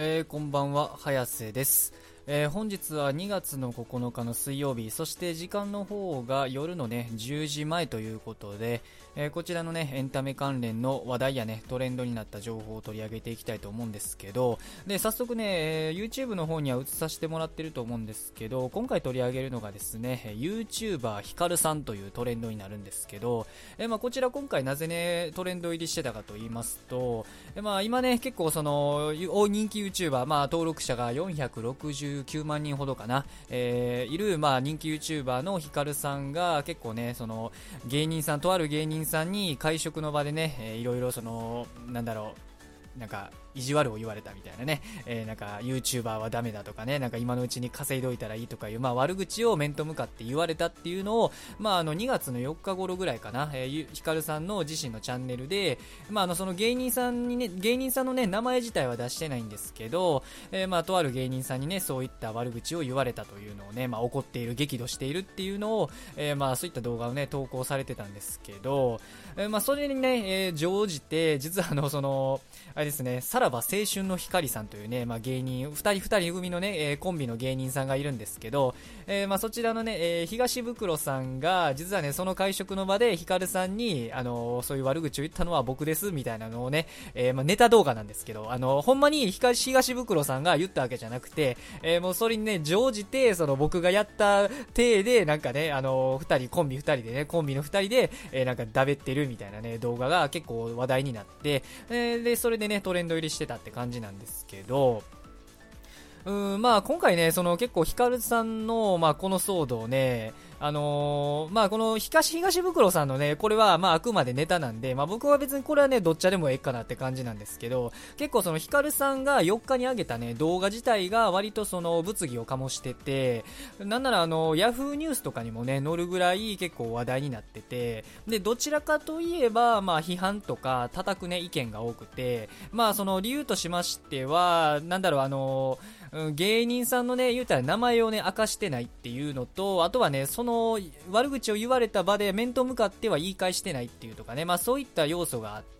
えー、こんばんは、早瀬です。えー、本日は2月の9日の水曜日、そして時間の方が夜のね、10時前ということで、えー、こちらのね、エンタメ関連の話題やね、トレンドになった情報を取り上げていきたいと思うんですけど、で、早速ね、えー、YouTube の方には映させてもらってると思うんですけど、今回取り上げるのがですね、YouTuber ヒカルさんというトレンドになるんですけど、えー、まあ、こちら今回なぜね、トレンド入りしてたかと言いますと、えまあ、今ね、結構その、人気 YouTuber、まあ、登録者が460 9万人ほどかな、えー、いる、まあ、人気 YouTuber のヒカルさんが結構ね、その芸人さん、とある芸人さんに会食の場でね、えー、いろいろその、なんだろう、なんか、意地悪を言われたみたいなね、えー、なんか YouTuber はダメだとかね、なんか今のうちに稼いどいたらいいとかいう、まあ悪口を面と向かって言われたっていうのを、まああの2月の4日頃ぐらいかな、えー、ヒカルさんの自身のチャンネルで、まああのその芸人さんにね、芸人さんのね、名前自体は出してないんですけど、えー、まあとある芸人さんにね、そういった悪口を言われたというのをね、まあ怒っている、激怒しているっていうのを、えー、まあそういった動画をね、投稿されてたんですけど、えー、まあそれにね、えー、乗じて、実はあの、その、あれですね、さらば青春の光さんというね、まあ、芸人、二人二人組のね、えー、コンビの芸人さんがいるんですけど、えー、まあ、そちらのね、えー、東袋さんが、実はね、その会食の場で、ヒカルさんに、あのそういう悪口を言ったのは僕です、みたいなのをね、えまあ、ネタ動画なんですけど、あのほんまに東袋さんが言ったわけじゃなくて、えもうそれにね、乗じて、その僕がやった体で、なんかね、あの二人、コンビ二人でね、コンビの二人で、えなんかだべってるみたいなね、動画が結構話題になって、えで、それでね、トレンド入りしてたって感じなんですけど、うんまあ、今回ね、その結構ヒカルさんの、まあ、この騒動ね、あのー、まあ、この東、東袋さんのね、これは、まあ、あくまでネタなんで、まあ、僕は別にこれはね、どっちでもええかなって感じなんですけど、結構そのヒカルさんが4日に上げたね、動画自体が割とその物議を醸してて、なんならあの、ヤフーニュースとかにもね、載るぐらい結構話題になってて、で、どちらかといえば、まあ、批判とか叩くね、意見が多くて、まあ、その理由としましては、なんだろう、あのー、芸人さんのね、言うたら名前をね、明かしてないっていうのと、あとはね、そのの悪口を言われた場で面と向かっては言い返してないっていうとかね、まあそういった要素があって、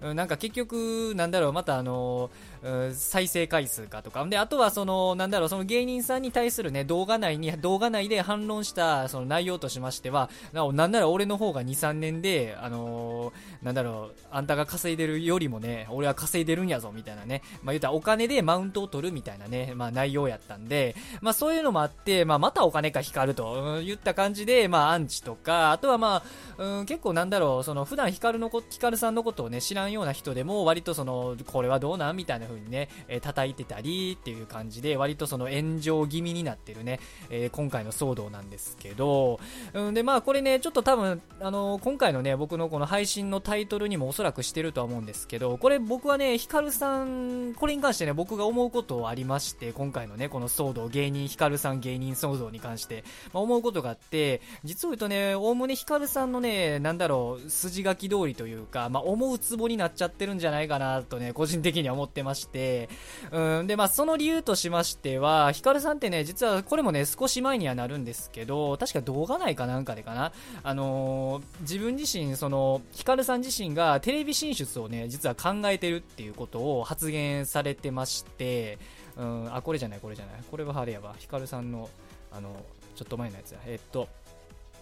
うん、なんか結局、なんだろう、またあのー再生回数かとか。で、あとはその、なんだろう、その芸人さんに対するね、動画内に、動画内で反論したその内容としましては、なんなら俺の方が2、3年で、あのー、なんだろう、あんたが稼いでるよりもね、俺は稼いでるんやぞ、みたいなね。まあ、言ったらお金でマウントを取るみたいなね、まあ内容やったんで、まあそういうのもあって、まあまたお金か光ると、うん、言った感じで、まあアンチとか、あとはまあ、うん、結構なんだろう、その普段光のこ、光さんのことことをね、知らんような人でも、割とその、これはどうなんみたいな風にね、えー、叩いてたりっていう感じで、割とその炎上気味になってるね、えー、今回の騒動なんですけど、うんで、まあこれね、ちょっと多分、あのー、今回のね、僕のこの配信のタイトルにもおそらくしてるとは思うんですけど、これ僕はね、ヒカルさん、これに関してね、僕が思うことありまして、今回のね、この騒動、芸人、ヒカルさん芸人騒動に関して、まあ、思うことがあって、実を言うとね、おおむねヒカルさんのね、なんだろう、筋書き通りというか、まあ、思うツボになっちゃってるんじゃないかなとね、個人的には思ってまして、うん、で、まあ、その理由としましては、ヒカルさんってね、実はこれもね、少し前にはなるんですけど、確か動画内かなんかでかな、あのー、自分自身、その、ヒカルさん自身がテレビ進出をね、実は考えてるっていうことを発言されてまして、うん、あ、これじゃない、これじゃない。これはあれやば。ヒカルさんの、あの、ちょっと前のやつや。えっと、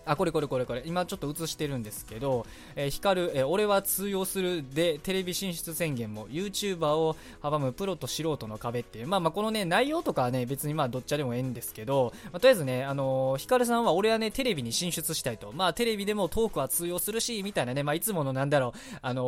あ、これこれこれこれ。今ちょっと映してるんですけど、えー、光る、えー、俺は通用するで、テレビ進出宣言も、YouTuber を阻むプロと素人の壁っていう、まあまあこのね、内容とかはね、別にまあどっちでもええんですけど、まあ、とりあえずね、あのー、光さんは俺はね、テレビに進出したいと。まあテレビでもトークは通用するし、みたいなね、まあいつものなんだろう、あの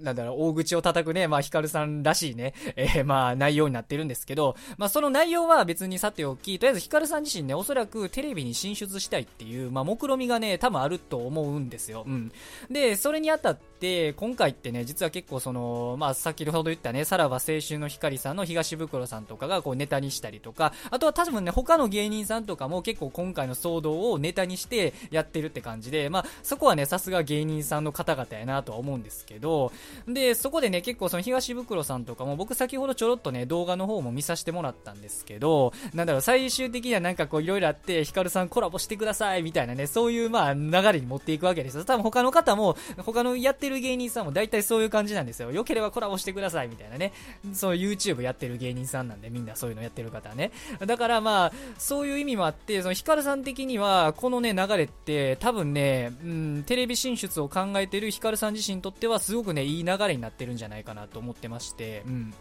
ー、なんだろう、大口を叩くね、まあ光さんらしいね、えー、まあ内容になってるんですけど、まあその内容は別にさておき、とりあえず光さん自身ね、おそらくテレビに進出したいっていう、まあ目論みがね、多分あると思うんですよ。うん。で、それにあたって、今回ってね、実は結構その、まあ、先ほど言ったね、さらば青春の光さんの東袋さんとかがこうネタにしたりとか、あとは多分ね、他の芸人さんとかも結構今回の騒動をネタにしてやってるって感じで、まあ、そこはね、さすが芸人さんの方々やなとは思うんですけど、で、そこでね、結構その東袋さんとかも僕先ほどちょろっとね、動画の方も見させてもらったんですけど、なんだろう、最終的にはなんかこういろいろあって、ヒカルさんコラボしてくださいみたいなね、そういうまあ流れに持っていくわけですよ。多分他の方も、他のやってる芸人さんも大体そういう感じなんですよ。良ければコラボしてくださいみたいなね。そう YouTube やってる芸人さんなんでみんなそういうのやってる方ね。だからまあ、そういう意味もあって、そのヒカルさん的には、このね、流れって多分ね、うん、テレビ進出を考えてるヒカルさん自身にとってはすごくね、いい流れになってるんじゃないかなと思ってまして、うん。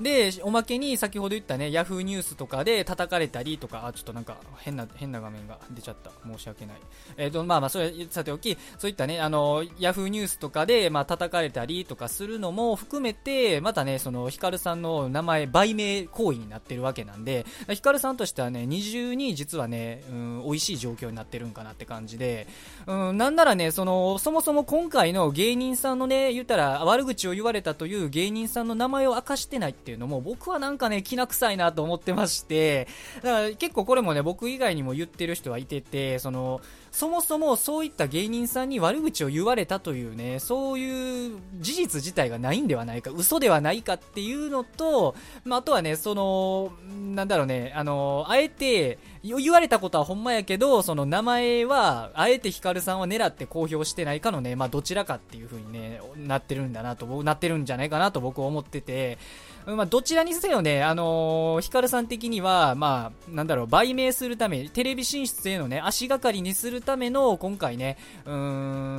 で、おまけに先ほど言ったね、ヤフーニュースとかで叩かれたりとか、あ、ちょっとなんか変な、変な画面が出ちゃった。申し訳ない。えっ、ー、と、まあまあ、それさておき、そういったね、あの、ヤフーニュースとかで、まあ叩かれたりとかするのも含めて、またね、その、ヒカルさんの名前、売名行為になってるわけなんで、ヒカルさんとしてはね、二重に実はね、うん、美味しい状況になってるんかなって感じで、うん、なんならね、その、そもそも今回の芸人さんのね、言ったら悪口を言われたという芸人さんの名前を明かしてないってっていうのも僕はなんかね、気な臭いなと思ってまして、だから結構これもね、僕以外にも言ってる人はいてて、その、そもそもそういった芸人さんに悪口を言われたというね、そういう事実自体がないんではないか、嘘ではないかっていうのと、まあ、あとはね、その、なんだろうね、あの、あえて、言われたことはほんまやけど、その名前は、あえてヒカルさんは狙って公表してないかのね、まあ、どちらかっていう風にね、なってるんだなと、なってるんじゃないかなと僕は思ってて、まあ、どちらにせよね、あのー、ヒカルさん的には、まあ、なんだろう、売名するため、テレビ進出へのね、足がかりにするための、今回ね、うー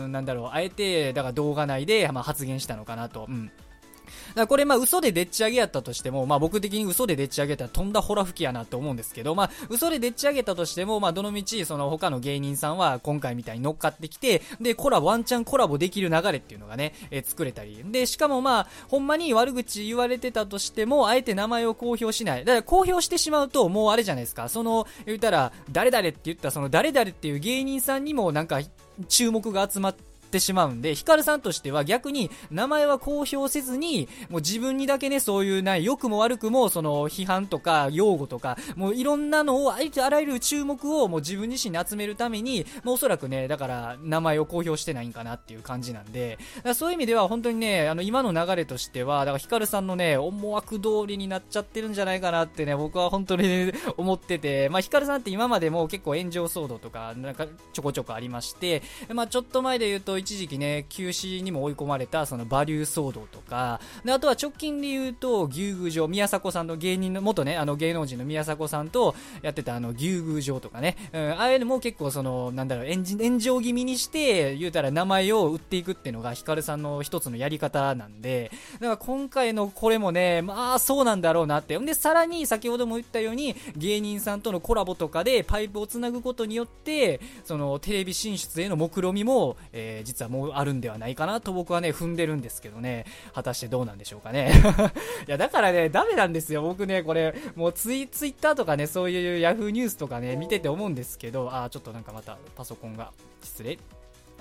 ん、なんだろう、あえて、だから動画内で、まあ、発言したのかなと。うん。だからこれまあ嘘ででっち上げやったとしても、まあ僕的に嘘ででっち上げたらとんだホラ吹きやなと思うんですけど、まあ嘘ででっち上げたとしても、まあどのみちその他の芸人さんは今回みたいに乗っかってきて、でコラボ、ワンチャンコラボできる流れっていうのがね、えー、作れたり。で、しかもまあ、ほんまに悪口言われてたとしても、あえて名前を公表しない。だから公表してしまうと、もうあれじゃないですか。その、言ったら、誰々って言ったその誰々っていう芸人さんにもなんか、注目が集まって、ってしまうんで、ヒカルさんとしては逆に名前は公表せずに、もう自分にだけね、そういうない、良くも悪くも、その批判とか用語とか、もういろんなのを、ありとあらゆる注目をもう自分自身に集めるために、もうおそらくね、だから名前を公表してないんかなっていう感じなんで、そういう意味では本当にね、あの今の流れとしては、だからヒカルさんのね、思惑通りになっちゃってるんじゃないかなってね、僕は本当に、ね、思ってて、まあヒカルさんって今までも結構炎上騒動とか、なんかちょこちょこありまして、まあちょっと前で言うと一時期ね、休止にも追い込まれたそのバリュー騒動とか、であとは直近で言うと、牛宮城、宮迫さんの芸人の、元ね、あの芸能人の宮迫さんとやってたあの牛宮城とかね、うん、ああいうのも結構その、なんだろう、炎上気味にして、言うたら名前を売っていくっていうのがヒカルさんの一つのやり方なんで、だから今回のこれもね、まあそうなんだろうなって。んで、さらに先ほども言ったように、芸人さんとのコラボとかでパイプをつなぐことによって、そのテレビ進出への目論みも、えー、実はもうあるんではないかなと僕はね、踏んでるんですけどね、果たしてどうなんでしょうかね。いや、だからね、ダメなんですよ。僕ね、これ、もうツイツイッターとかね、そういう yahoo ニュースとかね、見てて思うんですけど、あ、ちょっとなんかまたパソコンが、失礼。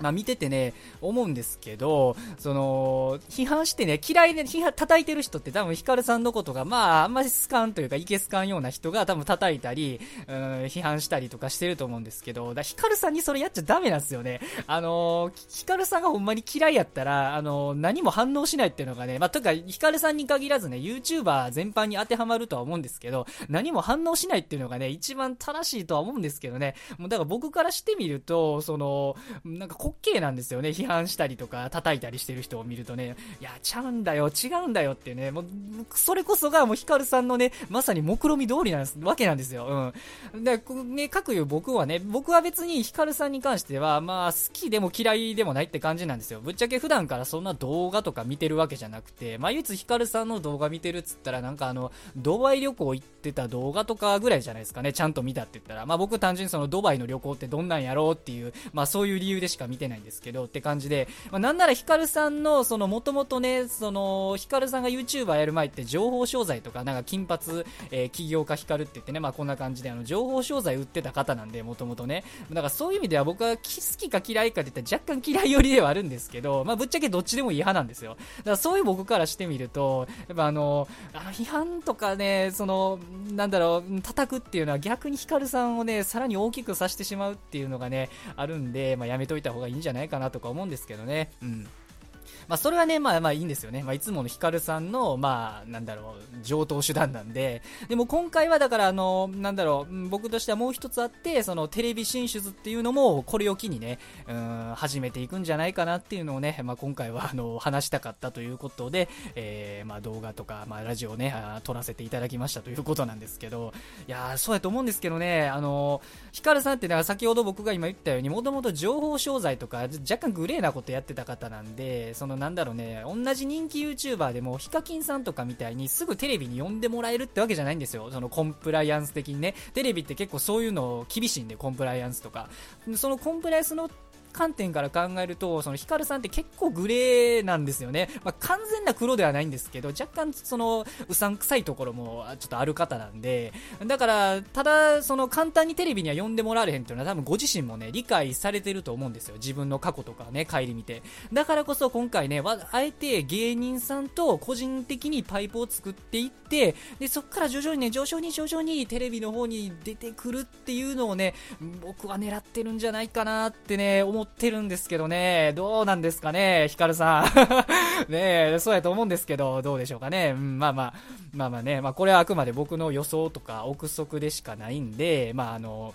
まあ見ててね、思うんですけど、その、批判してね、嫌いで、批判、叩いてる人って多分ヒカルさんのことが、まあ、あんまり好かんというか、いけすかんような人が多分叩いたり、うん、批判したりとかしてると思うんですけど、だヒカルさんにそれやっちゃダメなんですよね。あのヒカルさんがほんまに嫌いやったら、あの何も反応しないっていうのがね、まあ、とか、ヒカルさんに限らずね、YouTuber 全般に当てはまるとは思うんですけど、何も反応しないっていうのがね、一番正しいとは思うんですけどね、もうだから僕からしてみると、その、なんか滑稽なんですよね。批判したりとか、叩いたりしてる人を見るとね、いや、ちゃうんだよ、違うんだよってね、もう、それこそがもうヒカルさんのね、まさに目論見通りなんです、わけなんですよ。うん。で、ね、各言う僕はね、僕は別にヒカルさんに関しては、まあ、好きでも嫌いでもないって感じなんですよ。ぶっちゃけ普段からそんな動画とか見てるわけじゃなくて、まあ、唯一ヒカルさんの動画見てるっつったら、なんかあの、ドバイ旅行行ってた動画とかぐらいじゃないですかね、ちゃんと見たって言ったら。まあ、僕単純にそのドバイの旅行ってどんなんやろうっていう、まあ、そういう理由でしか見てないんですけど、って感じで、まあ、なんならヒカルさんの、その、もともとね、その、ヒカルさんが YouTuber やる前って情報商材とか、なんか金髪、えー、起業家ヒカルって言ってね、まあこんな感じで、あの、情報商材売ってた方なんで、もともとね。だからそういう意味では僕は好きか嫌いかって言ったら若干嫌い寄りではあるんですけど、まあぶっちゃけどっちでもいい派なんですよ。だからそういう僕からしてみると、やっぱあの、あの批判とかね、その、なんだろう、叩くっていうのは逆にヒカルさんをね、さらに大きくさしてしまうっていうのがね、あるんで、まあやめといた方がいいんじゃないかなとか思うんですけどね。うん。まあ、それはね、まあまあいいんですよね。まあ、いつものヒカルさんの、まあ、なんだろう、上等手段なんで、でも今回はだから、あの、なんだろう、僕としてはもう一つあって、そのテレビ進出っていうのも、これを機にね、うん、始めていくんじゃないかなっていうのをね、まあ、今回は、あの、話したかったということで、えー、まあ、動画とか、まあ、ラジオね、撮らせていただきましたということなんですけど、いやそうやと思うんですけどね、あの、ヒカルさんってね、先ほど僕が今言ったように、もともと情報商材とか、若干グレーなことやってた方なんで、そのなんだろうね、同じ人気 YouTuber でもヒカキンさんとかみたいにすぐテレビに呼んでもらえるってわけじゃないんですよ。そのコンプライアンス的にね。テレビって結構そういうの厳しいんで、コンプライアンスとか。そのコンプライアンスの観点から考えると、そのヒカルさんって結構グレーなんですよね。まあ、完全な黒ではないんですけど、若干そのうさんくさいところもちょっとある方なんで、だから、ただ、その簡単にテレビには呼んでもらわれへんっていうのは多分ご自身もね、理解されてると思うんですよ。自分の過去とかね、帰り見て。だからこそ今回ね、あえて芸人さんと個人的にパイプを作っていって、で、そっから徐々にね、徐々に徐々にテレビの方に出てくるっていうのをね、僕は狙ってるんじゃないかなってね、思ってるんですけどね、どうなんですかね、ヒカルさん。ねそうやと思うんですけど、どうでしょうかね。うん、まあまあ、まあまあね、まあこれはあくまで僕の予想とか憶測でしかないんで、まああの、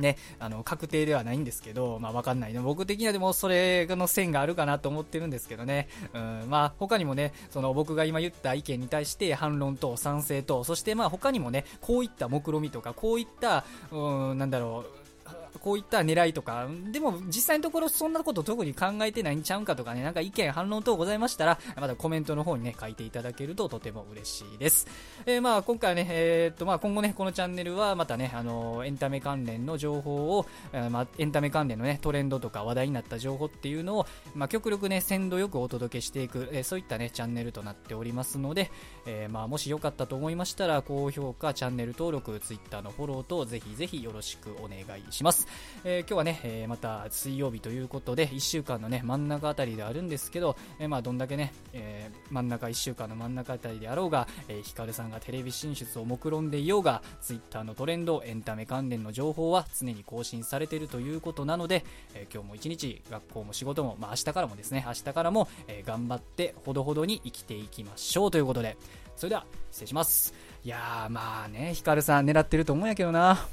ね、あの、確定ではないんですけど、まあわかんないね。僕的にはでもそれの線があるかなと思ってるんですけどね。うん、まあ他にもね、その僕が今言った意見に対して反論と賛成と、そしてまあ他にもね、こういった目論見みとか、こういった、うん、なんだろう、こういった狙いとか、でも実際のところそんなこと特に考えてないんちゃうんかとかね、なんか意見、反論等ございましたら、またコメントの方にね、書いていただけるととても嬉しいです。えー、まあ今回はね、えー、っとまあ今後ね、このチャンネルはまたね、あのエンタメ関連の情報を、え、まあ、エンタメ関連のね、トレンドとか話題になった情報っていうのを、まあ極力ね、鮮度よくお届けしていく、え、そういったね、チャンネルとなっておりますので、え、まあもしよかったと思いましたら、高評価、チャンネル登録、Twitter のフォローと、ぜひぜひよろしくお願いします。えー、今日はね、えー、また水曜日ということで、1週間のね、真ん中あたりであるんですけど、えー、まあ、どんだけね、え真ん中、1週間の真ん中あたりであろうが、えヒカルさんがテレビ進出を目論んでいようが、Twitter のトレンド、エンタメ関連の情報は常に更新されているということなので、え今日も一日、学校も仕事も、まあ、明日からもですね、明日からも、え頑張ってほどほどに生きていきましょうということで、それでは失礼します。いやーまあね、ヒカルさん狙ってると思うんやけどな。